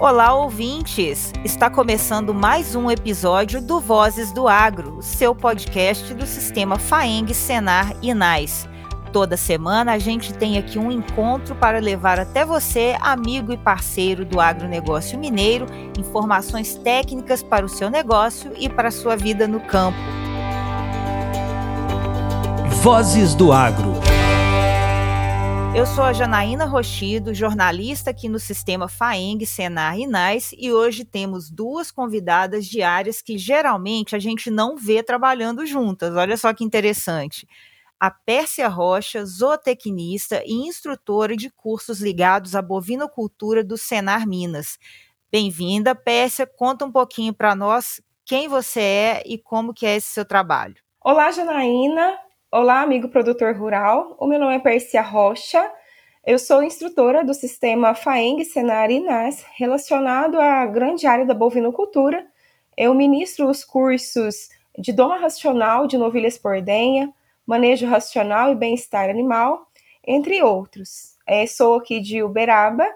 Olá, ouvintes! Está começando mais um episódio do Vozes do Agro, seu podcast do sistema FAENG, Senar e NAIS. Toda semana a gente tem aqui um encontro para levar até você, amigo e parceiro do agronegócio mineiro, informações técnicas para o seu negócio e para a sua vida no campo. Vozes do Agro. Eu sou a Janaína Rochido, jornalista aqui no sistema FAENG, Senar e NAIS, e hoje temos duas convidadas diárias que geralmente a gente não vê trabalhando juntas. Olha só que interessante. A Pérsia Rocha, zootecnista e instrutora de cursos ligados à bovinocultura do Senar Minas. Bem-vinda, Pérsia. Conta um pouquinho para nós quem você é e como que é esse seu trabalho. Olá, Janaína. Olá, amigo produtor rural. O meu nome é Percia Rocha. Eu sou instrutora do sistema FAENG, Senar e INAS, relacionado à grande área da bovinocultura. Eu ministro os cursos de doma racional de novilhas por denha, manejo racional e bem-estar animal, entre outros. É, sou aqui de Uberaba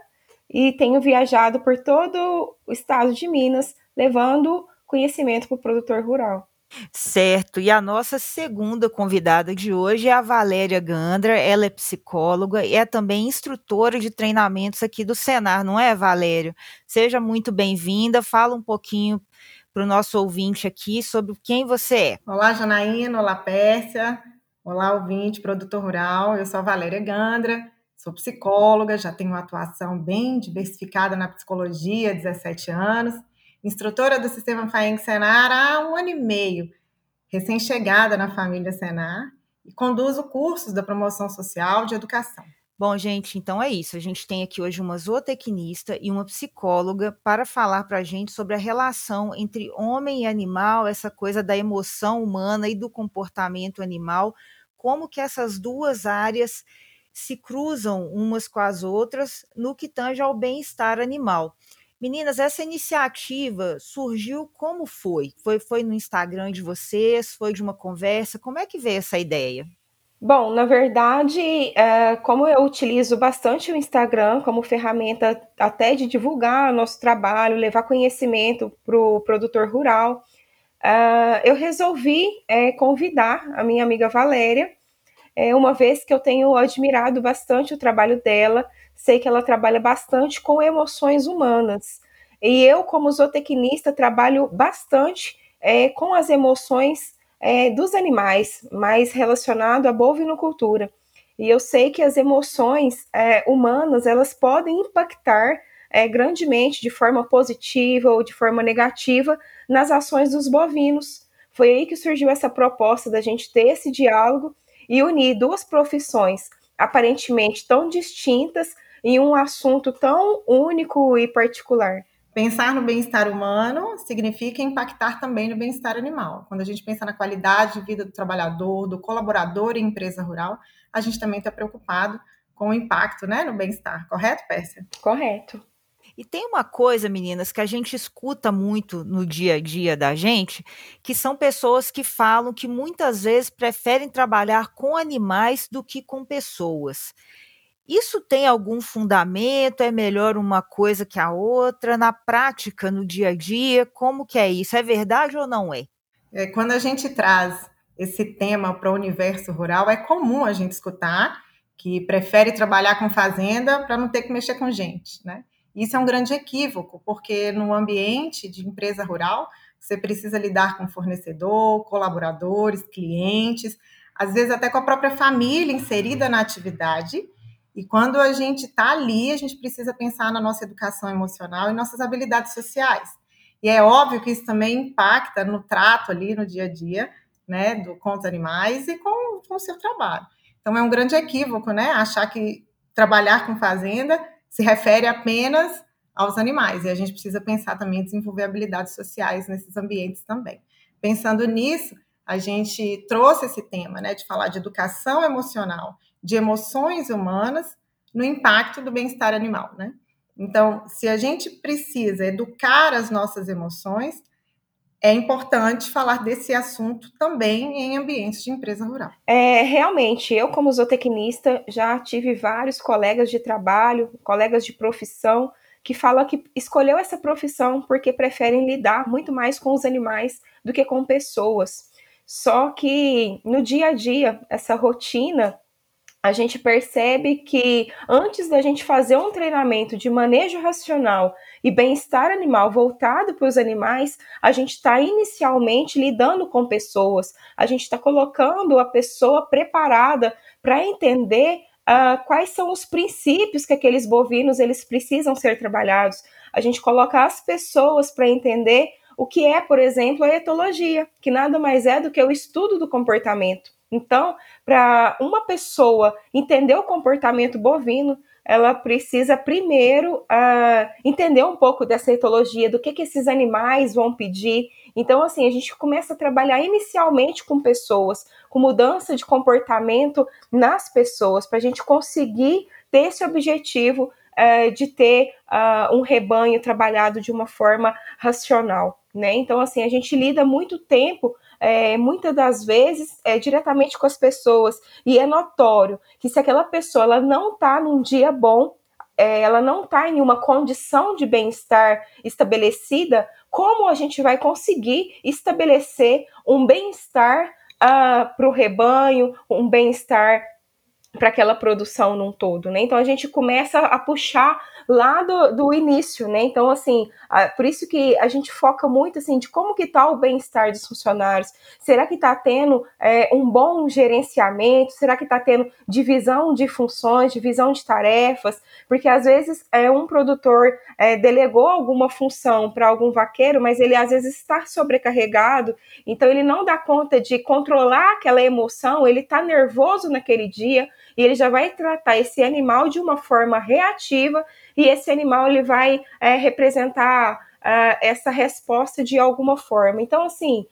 e tenho viajado por todo o estado de Minas, levando conhecimento para o produtor rural. Certo, e a nossa segunda convidada de hoje é a Valéria Gandra, ela é psicóloga e é também instrutora de treinamentos aqui do Senar, não é, Valéria? Seja muito bem-vinda, fala um pouquinho para o nosso ouvinte aqui sobre quem você é. Olá, Janaína, olá, Pérsia, olá, ouvinte, produtor rural, eu sou a Valéria Gandra, sou psicóloga, já tenho uma atuação bem diversificada na psicologia, 17 anos, instrutora do Sistema FAENG Senar há um ano e meio, recém-chegada na família Senar, e conduzo cursos da promoção social de educação. Bom, gente, então é isso. A gente tem aqui hoje uma zootecnista e uma psicóloga para falar para a gente sobre a relação entre homem e animal, essa coisa da emoção humana e do comportamento animal, como que essas duas áreas se cruzam umas com as outras no que tange ao bem-estar animal. Meninas, essa iniciativa surgiu como foi? Foi, foi no Instagram de vocês? Foi de uma conversa? Como é que veio essa ideia? Bom, na verdade, é, como eu utilizo bastante o Instagram como ferramenta até de divulgar nosso trabalho, levar conhecimento para o produtor rural, é, eu resolvi é, convidar a minha amiga Valéria, é, uma vez que eu tenho admirado bastante o trabalho dela, sei que ela trabalha bastante com emoções humanas. E eu, como zootecnista, trabalho bastante é, com as emoções é, dos animais, mais relacionado à bovinocultura. E eu sei que as emoções é, humanas elas podem impactar é, grandemente, de forma positiva ou de forma negativa, nas ações dos bovinos. Foi aí que surgiu essa proposta da gente ter esse diálogo e unir duas profissões aparentemente tão distintas em um assunto tão único e particular. Pensar no bem-estar humano significa impactar também no bem-estar animal. Quando a gente pensa na qualidade de vida do trabalhador, do colaborador em empresa rural, a gente também está preocupado com o impacto né, no bem-estar. Correto, Pérsia? Correto. E tem uma coisa, meninas, que a gente escuta muito no dia a dia da gente, que são pessoas que falam que muitas vezes preferem trabalhar com animais do que com pessoas. Isso tem algum fundamento? É melhor uma coisa que a outra? Na prática, no dia a dia, como que é isso? É verdade ou não é? é quando a gente traz esse tema para o universo rural, é comum a gente escutar que prefere trabalhar com fazenda para não ter que mexer com gente, né? Isso é um grande equívoco, porque no ambiente de empresa rural, você precisa lidar com fornecedor, colaboradores, clientes, às vezes até com a própria família inserida na atividade, e quando a gente está ali, a gente precisa pensar na nossa educação emocional e nossas habilidades sociais. E é óbvio que isso também impacta no trato ali, no dia a dia, né, do, com os animais e com, com o seu trabalho. Então é um grande equívoco, né, achar que trabalhar com fazenda se refere apenas aos animais. E a gente precisa pensar também em desenvolver habilidades sociais nesses ambientes também. Pensando nisso, a gente trouxe esse tema, né, de falar de educação emocional de emoções humanas no impacto do bem-estar animal, né? Então, se a gente precisa educar as nossas emoções, é importante falar desse assunto também em ambientes de empresa rural. É, realmente, eu como zootecnista já tive vários colegas de trabalho, colegas de profissão que fala que escolheu essa profissão porque preferem lidar muito mais com os animais do que com pessoas. Só que no dia a dia, essa rotina a gente percebe que antes da gente fazer um treinamento de manejo racional e bem-estar animal voltado para os animais, a gente está inicialmente lidando com pessoas, a gente está colocando a pessoa preparada para entender uh, quais são os princípios que aqueles bovinos eles precisam ser trabalhados. A gente coloca as pessoas para entender o que é, por exemplo, a etologia, que nada mais é do que o estudo do comportamento. Então, para uma pessoa entender o comportamento bovino, ela precisa primeiro uh, entender um pouco dessa etologia, do que, que esses animais vão pedir. Então, assim, a gente começa a trabalhar inicialmente com pessoas, com mudança de comportamento nas pessoas, para a gente conseguir ter esse objetivo uh, de ter uh, um rebanho trabalhado de uma forma racional. Né? Então, assim, a gente lida muito tempo é, muitas das vezes é, diretamente com as pessoas. E é notório que se aquela pessoa ela não está num dia bom, é, ela não está em uma condição de bem-estar estabelecida, como a gente vai conseguir estabelecer um bem-estar uh, ah, para o rebanho, um bem-estar para aquela produção num todo, né? Então a gente começa a puxar lá do, do início, né? Então, assim, a, por isso que a gente foca muito, assim, de como que tá o bem-estar dos funcionários. Será que está tendo é, um bom gerenciamento? Será que está tendo divisão de funções, divisão de tarefas? Porque, às vezes, é, um produtor é, delegou alguma função para algum vaqueiro, mas ele, às vezes, está sobrecarregado, então ele não dá conta de controlar aquela emoção, ele está nervoso naquele dia, e ele já vai tratar esse animal de uma forma reativa e esse animal ele vai é, representar uh, essa resposta de alguma forma. Então, assim,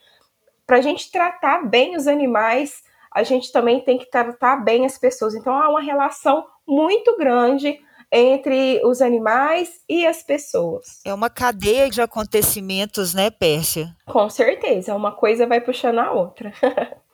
para a gente tratar bem os animais, a gente também tem que tratar bem as pessoas. Então, há uma relação muito grande entre os animais e as pessoas. É uma cadeia de acontecimentos, né, Pérsia? Com certeza, uma coisa vai puxando a outra.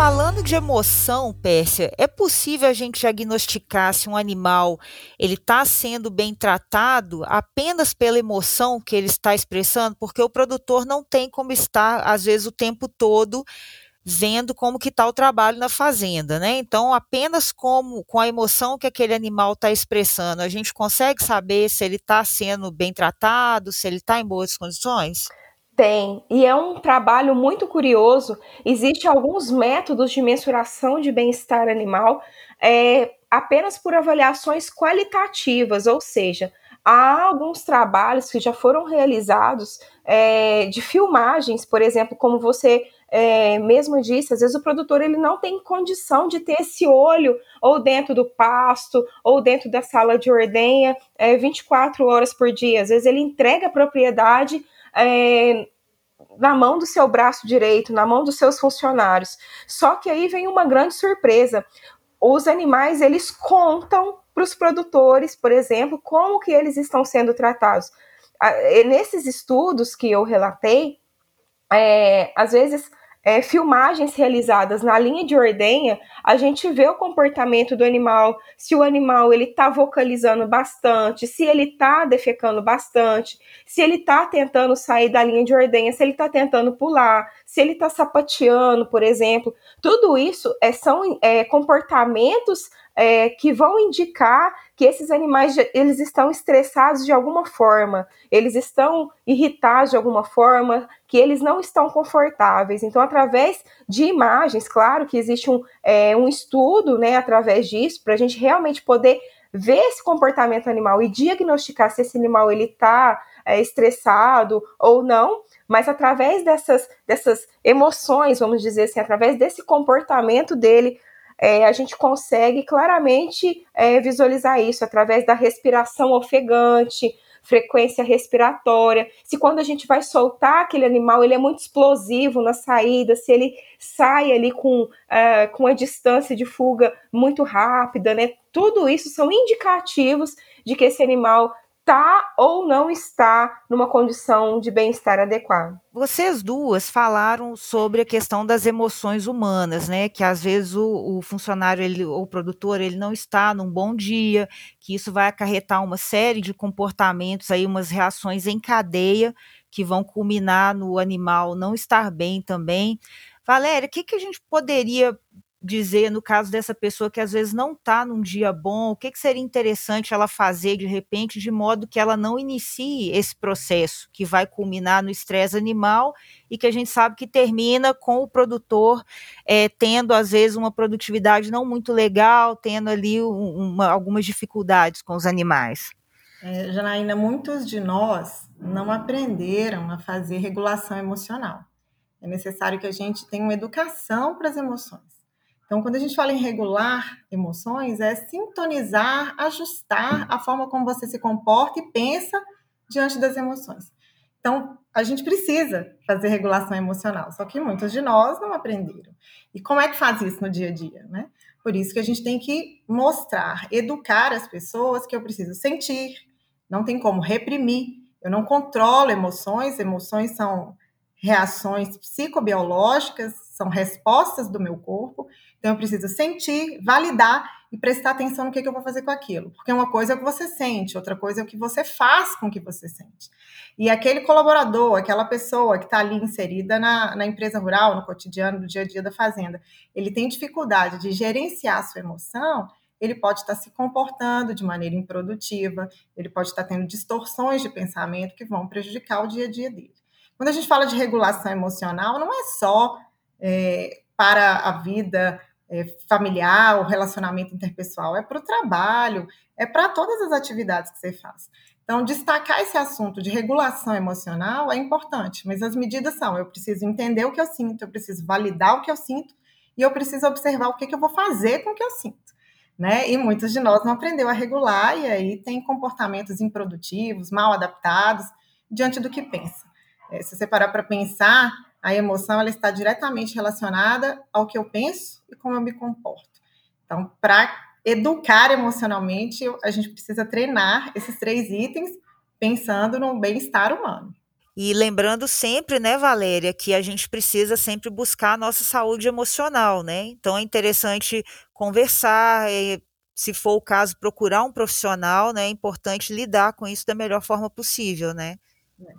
Falando de emoção, Pérsia, é possível a gente diagnosticar se um animal ele está sendo bem tratado apenas pela emoção que ele está expressando, porque o produtor não tem como estar às vezes o tempo todo vendo como que está o trabalho na fazenda, né? Então, apenas como com a emoção que aquele animal está expressando, a gente consegue saber se ele está sendo bem tratado, se ele está em boas condições. Tem, e é um trabalho muito curioso. Existem alguns métodos de mensuração de bem-estar animal é, apenas por avaliações qualitativas, ou seja, há alguns trabalhos que já foram realizados é, de filmagens, por exemplo, como você é, mesmo disse, às vezes o produtor ele não tem condição de ter esse olho ou dentro do pasto ou dentro da sala de ordenha é, 24 horas por dia. Às vezes ele entrega a propriedade é, na mão do seu braço direito, na mão dos seus funcionários. Só que aí vem uma grande surpresa. Os animais, eles contam para os produtores, por exemplo, como que eles estão sendo tratados. Nesses estudos que eu relatei, é, às vezes é, filmagens realizadas na linha de ordenha, a gente vê o comportamento do animal, se o animal ele está vocalizando bastante, se ele está defecando bastante, se ele está tentando sair da linha de ordenha, se ele está tentando pular, se ele está sapateando, por exemplo. Tudo isso é, são é, comportamentos é, que vão indicar que esses animais eles estão estressados de alguma forma, eles estão irritados de alguma forma, que eles não estão confortáveis. Então, através de imagens, claro que existe um, é, um estudo, né, através disso, para a gente realmente poder ver esse comportamento animal e diagnosticar se esse animal ele está é, estressado ou não, mas através dessas, dessas emoções, vamos dizer assim, através desse comportamento dele, é, a gente consegue claramente é, visualizar isso através da respiração ofegante, frequência respiratória, se quando a gente vai soltar aquele animal, ele é muito explosivo na saída, se ele sai ali com, uh, com a distância de fuga muito rápida, né? Tudo isso são indicativos de que esse animal está ou não está numa condição de bem-estar adequado. Vocês duas falaram sobre a questão das emoções humanas, né? Que às vezes o, o funcionário ele, ou o produtor ele não está num bom dia, que isso vai acarretar uma série de comportamentos aí, umas reações em cadeia que vão culminar no animal não estar bem também. Valéria, o que, que a gente poderia dizer no caso dessa pessoa que às vezes não está num dia bom, o que, que seria interessante ela fazer de repente, de modo que ela não inicie esse processo que vai culminar no estresse animal e que a gente sabe que termina com o produtor é, tendo às vezes uma produtividade não muito legal, tendo ali uma, algumas dificuldades com os animais. É, Janaína, muitos de nós não aprenderam a fazer regulação emocional. É necessário que a gente tenha uma educação para as emoções. Então, quando a gente fala em regular emoções, é sintonizar, ajustar a forma como você se comporta e pensa diante das emoções. Então, a gente precisa fazer regulação emocional, só que muitos de nós não aprenderam. E como é que faz isso no dia a dia, né? Por isso que a gente tem que mostrar, educar as pessoas que eu preciso sentir, não tem como reprimir. Eu não controlo emoções, emoções são reações psicobiológicas, são respostas do meu corpo. Então, eu preciso sentir, validar e prestar atenção no que, que eu vou fazer com aquilo. Porque uma coisa é o que você sente, outra coisa é o que você faz com o que você sente. E aquele colaborador, aquela pessoa que está ali inserida na, na empresa rural, no cotidiano, do dia a dia da fazenda, ele tem dificuldade de gerenciar a sua emoção, ele pode estar tá se comportando de maneira improdutiva, ele pode estar tá tendo distorções de pensamento que vão prejudicar o dia a dia dele. Quando a gente fala de regulação emocional, não é só é, para a vida é, familiar, o relacionamento interpessoal, é para o trabalho, é para todas as atividades que você faz. Então, destacar esse assunto de regulação emocional é importante, mas as medidas são: eu preciso entender o que eu sinto, eu preciso validar o que eu sinto e eu preciso observar o que, que eu vou fazer com o que eu sinto. Né? E muitos de nós não aprendeu a regular e aí tem comportamentos improdutivos, mal adaptados diante do que pensa. É, se você parar para pensar, a emoção ela está diretamente relacionada ao que eu penso e como eu me comporto. Então, para educar emocionalmente, a gente precisa treinar esses três itens pensando no bem-estar humano. E lembrando sempre, né, Valéria, que a gente precisa sempre buscar a nossa saúde emocional, né? Então é interessante conversar, é, se for o caso, procurar um profissional, né? É importante lidar com isso da melhor forma possível, né?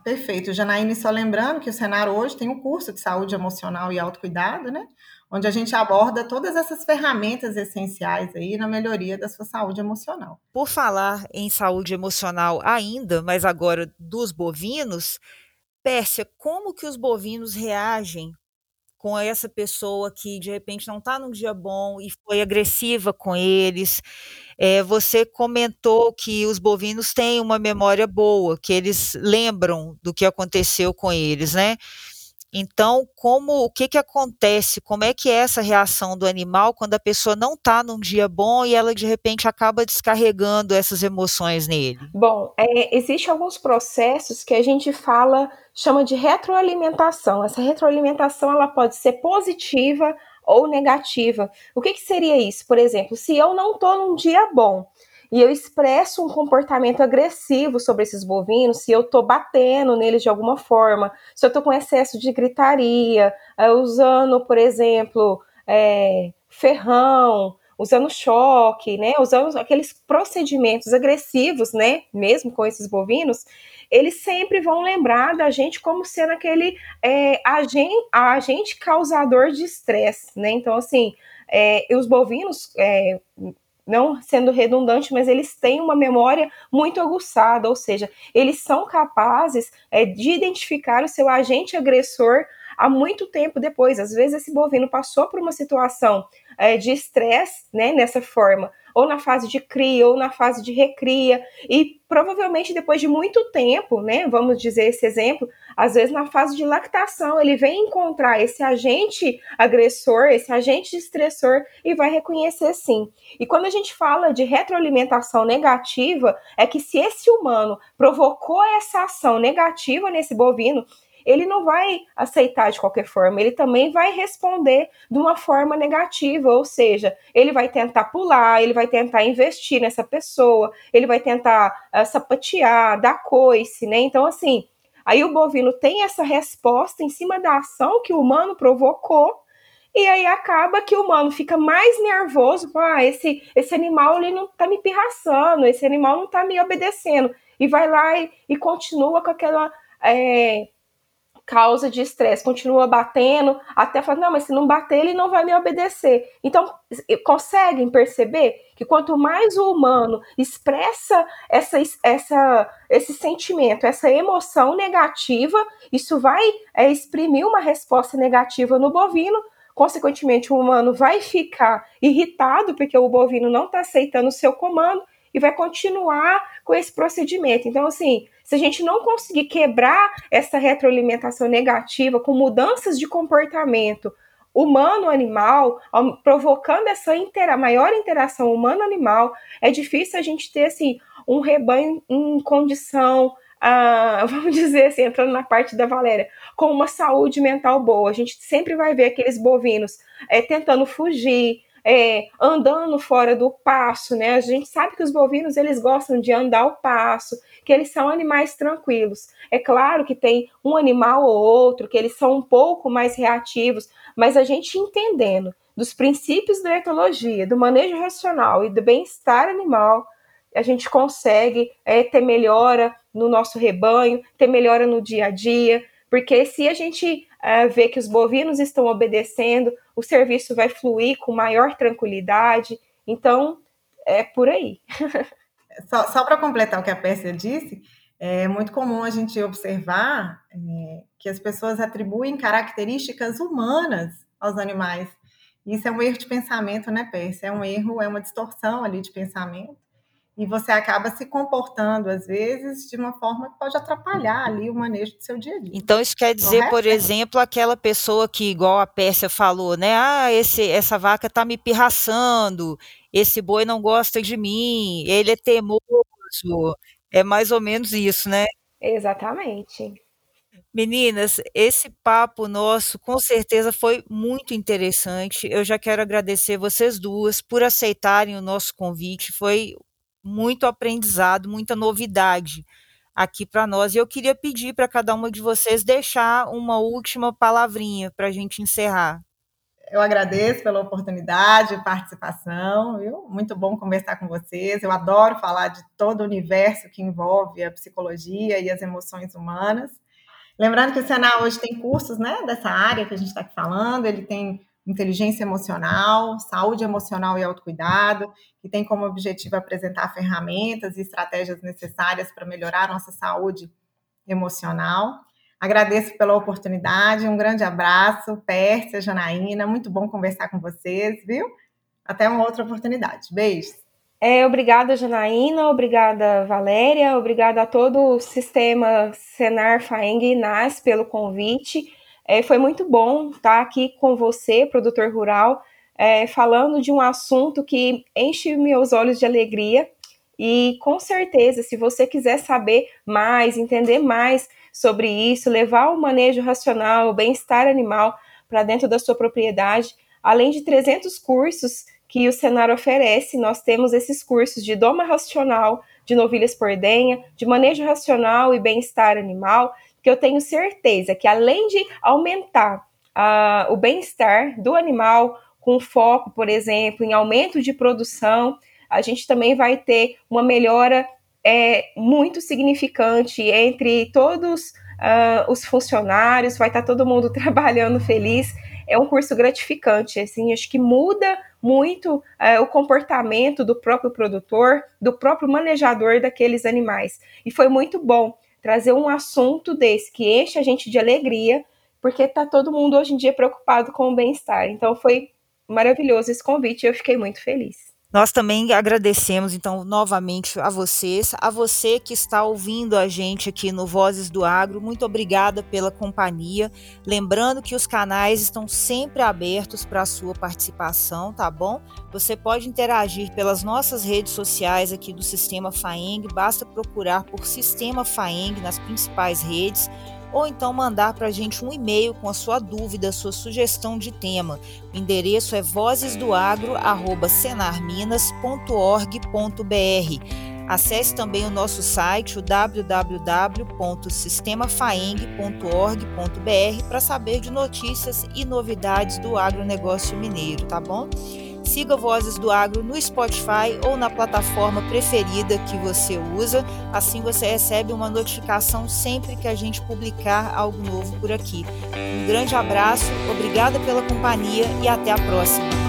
Perfeito. Janaíne, só lembrando que o Senar hoje tem um curso de saúde emocional e autocuidado, né? Onde a gente aborda todas essas ferramentas essenciais aí na melhoria da sua saúde emocional. Por falar em saúde emocional ainda, mas agora dos bovinos, Pérsia, como que os bovinos reagem com essa pessoa que de repente não está num dia bom e foi agressiva com eles. É, você comentou que os bovinos têm uma memória boa, que eles lembram do que aconteceu com eles, né? Então, como o que, que acontece? Como é que é essa reação do animal quando a pessoa não está num dia bom e ela de repente acaba descarregando essas emoções nele? Bom, é, existe alguns processos que a gente fala, chama de retroalimentação. Essa retroalimentação ela pode ser positiva ou negativa. O que, que seria isso? Por exemplo, se eu não estou num dia bom, e eu expresso um comportamento agressivo sobre esses bovinos, se eu estou batendo neles de alguma forma, se eu estou com excesso de gritaria, é, usando, por exemplo, é, ferrão, usando choque, né, usando aqueles procedimentos agressivos, né, mesmo com esses bovinos, eles sempre vão lembrar da gente como sendo aquele é, agente, agente causador de estresse, né? Então, assim, é, os bovinos, é, não sendo redundante, mas eles têm uma memória muito aguçada, ou seja, eles são capazes é, de identificar o seu agente agressor há muito tempo depois. Às vezes esse bovino passou por uma situação é, de estresse, né, nessa forma, ou na fase de cria, ou na fase de recria, e provavelmente depois de muito tempo, né, vamos dizer esse exemplo, às vezes na fase de lactação, ele vem encontrar esse agente agressor, esse agente estressor e vai reconhecer sim. E quando a gente fala de retroalimentação negativa, é que se esse humano provocou essa ação negativa nesse bovino, ele não vai aceitar de qualquer forma, ele também vai responder de uma forma negativa, ou seja, ele vai tentar pular, ele vai tentar investir nessa pessoa, ele vai tentar uh, sapatear, dar coice, né? Então, assim, aí o bovino tem essa resposta em cima da ação que o humano provocou, e aí acaba que o humano fica mais nervoso, ah, esse, esse animal ele não tá me pirraçando, esse animal não tá me obedecendo, e vai lá e, e continua com aquela é, causa de estresse, continua batendo, até falar, não, mas se não bater, ele não vai me obedecer. Então, conseguem perceber que quanto mais o humano expressa essa, essa, esse sentimento, essa emoção negativa, isso vai é, exprimir uma resposta negativa no bovino, consequentemente, o humano vai ficar irritado porque o bovino não está aceitando o seu comando e vai continuar com esse procedimento. Então, assim, se a gente não conseguir quebrar essa retroalimentação negativa com mudanças de comportamento humano-animal, provocando essa intera maior interação humano-animal, é difícil a gente ter assim, um rebanho em condição, ah, vamos dizer assim, entrando na parte da Valéria, com uma saúde mental boa. A gente sempre vai ver aqueles bovinos é, tentando fugir, é, andando fora do passo, né? A gente sabe que os bovinos eles gostam de andar ao passo, que eles são animais tranquilos. É claro que tem um animal ou outro que eles são um pouco mais reativos, mas a gente entendendo dos princípios da etologia, do manejo racional e do bem-estar animal, a gente consegue é, ter melhora no nosso rebanho, ter melhora no dia a dia, porque se a gente vê que os bovinos estão obedecendo, o serviço vai fluir com maior tranquilidade. Então, é por aí. só, só para completar o que a Pérsia disse, é muito comum a gente observar é, que as pessoas atribuem características humanas aos animais. Isso é um erro de pensamento, né, Pérsia? É um erro, é uma distorção ali de pensamento e você acaba se comportando, às vezes, de uma forma que pode atrapalhar ali o manejo do seu dia a dia. Então, isso quer dizer, Correto? por exemplo, aquela pessoa que, igual a Pérsia falou, né? Ah, esse, essa vaca está me pirraçando, esse boi não gosta de mim, ele é teimoso. É mais ou menos isso, né? Exatamente. Meninas, esse papo nosso com certeza foi muito interessante. Eu já quero agradecer vocês duas por aceitarem o nosso convite. Foi muito aprendizado, muita novidade aqui para nós. E eu queria pedir para cada uma de vocês deixar uma última palavrinha para a gente encerrar. Eu agradeço pela oportunidade de participação, viu? Muito bom conversar com vocês. Eu adoro falar de todo o universo que envolve a psicologia e as emoções humanas. Lembrando que o Senai hoje tem cursos né, dessa área que a gente está falando, ele tem inteligência emocional, saúde emocional e autocuidado, que tem como objetivo apresentar ferramentas e estratégias necessárias para melhorar nossa saúde emocional. Agradeço pela oportunidade, um grande abraço, Pérsia, Janaína, muito bom conversar com vocês, viu? Até uma outra oportunidade. Beijos. É, obrigada, Janaína, obrigada, Valéria, obrigada a todo o sistema Senar, Faeng e NAS pelo convite. É, foi muito bom estar aqui com você, produtor rural, é, falando de um assunto que enche meus olhos de alegria. E com certeza, se você quiser saber mais, entender mais sobre isso, levar o manejo racional, o bem-estar animal para dentro da sua propriedade, além de 300 cursos que o Senar oferece, nós temos esses cursos de doma racional, de novilhas por denha, de manejo racional e bem-estar animal, que eu tenho certeza que além de aumentar uh, o bem-estar do animal, com foco, por exemplo, em aumento de produção, a gente também vai ter uma melhora é, muito significante entre todos uh, os funcionários, vai estar todo mundo trabalhando feliz. É um curso gratificante, assim, acho que muda muito uh, o comportamento do próprio produtor, do próprio manejador daqueles animais. E foi muito bom trazer um assunto desse que enche a gente de alegria, porque tá todo mundo hoje em dia preocupado com o bem-estar. Então foi maravilhoso esse convite e eu fiquei muito feliz. Nós também agradecemos, então, novamente a vocês, a você que está ouvindo a gente aqui no Vozes do Agro. Muito obrigada pela companhia. Lembrando que os canais estão sempre abertos para a sua participação, tá bom? Você pode interagir pelas nossas redes sociais aqui do Sistema FAENG, basta procurar por Sistema FAENG nas principais redes ou então mandar para a gente um e-mail com a sua dúvida, sua sugestão de tema. O endereço é vozesdoagro@senarminas.org.br. Acesse também o nosso site, o www.sistemafaeng.org.br, para saber de notícias e novidades do agronegócio mineiro, tá bom? Siga Vozes do Agro no Spotify ou na plataforma preferida que você usa, assim você recebe uma notificação sempre que a gente publicar algo novo por aqui. Um grande abraço, obrigada pela companhia e até a próxima!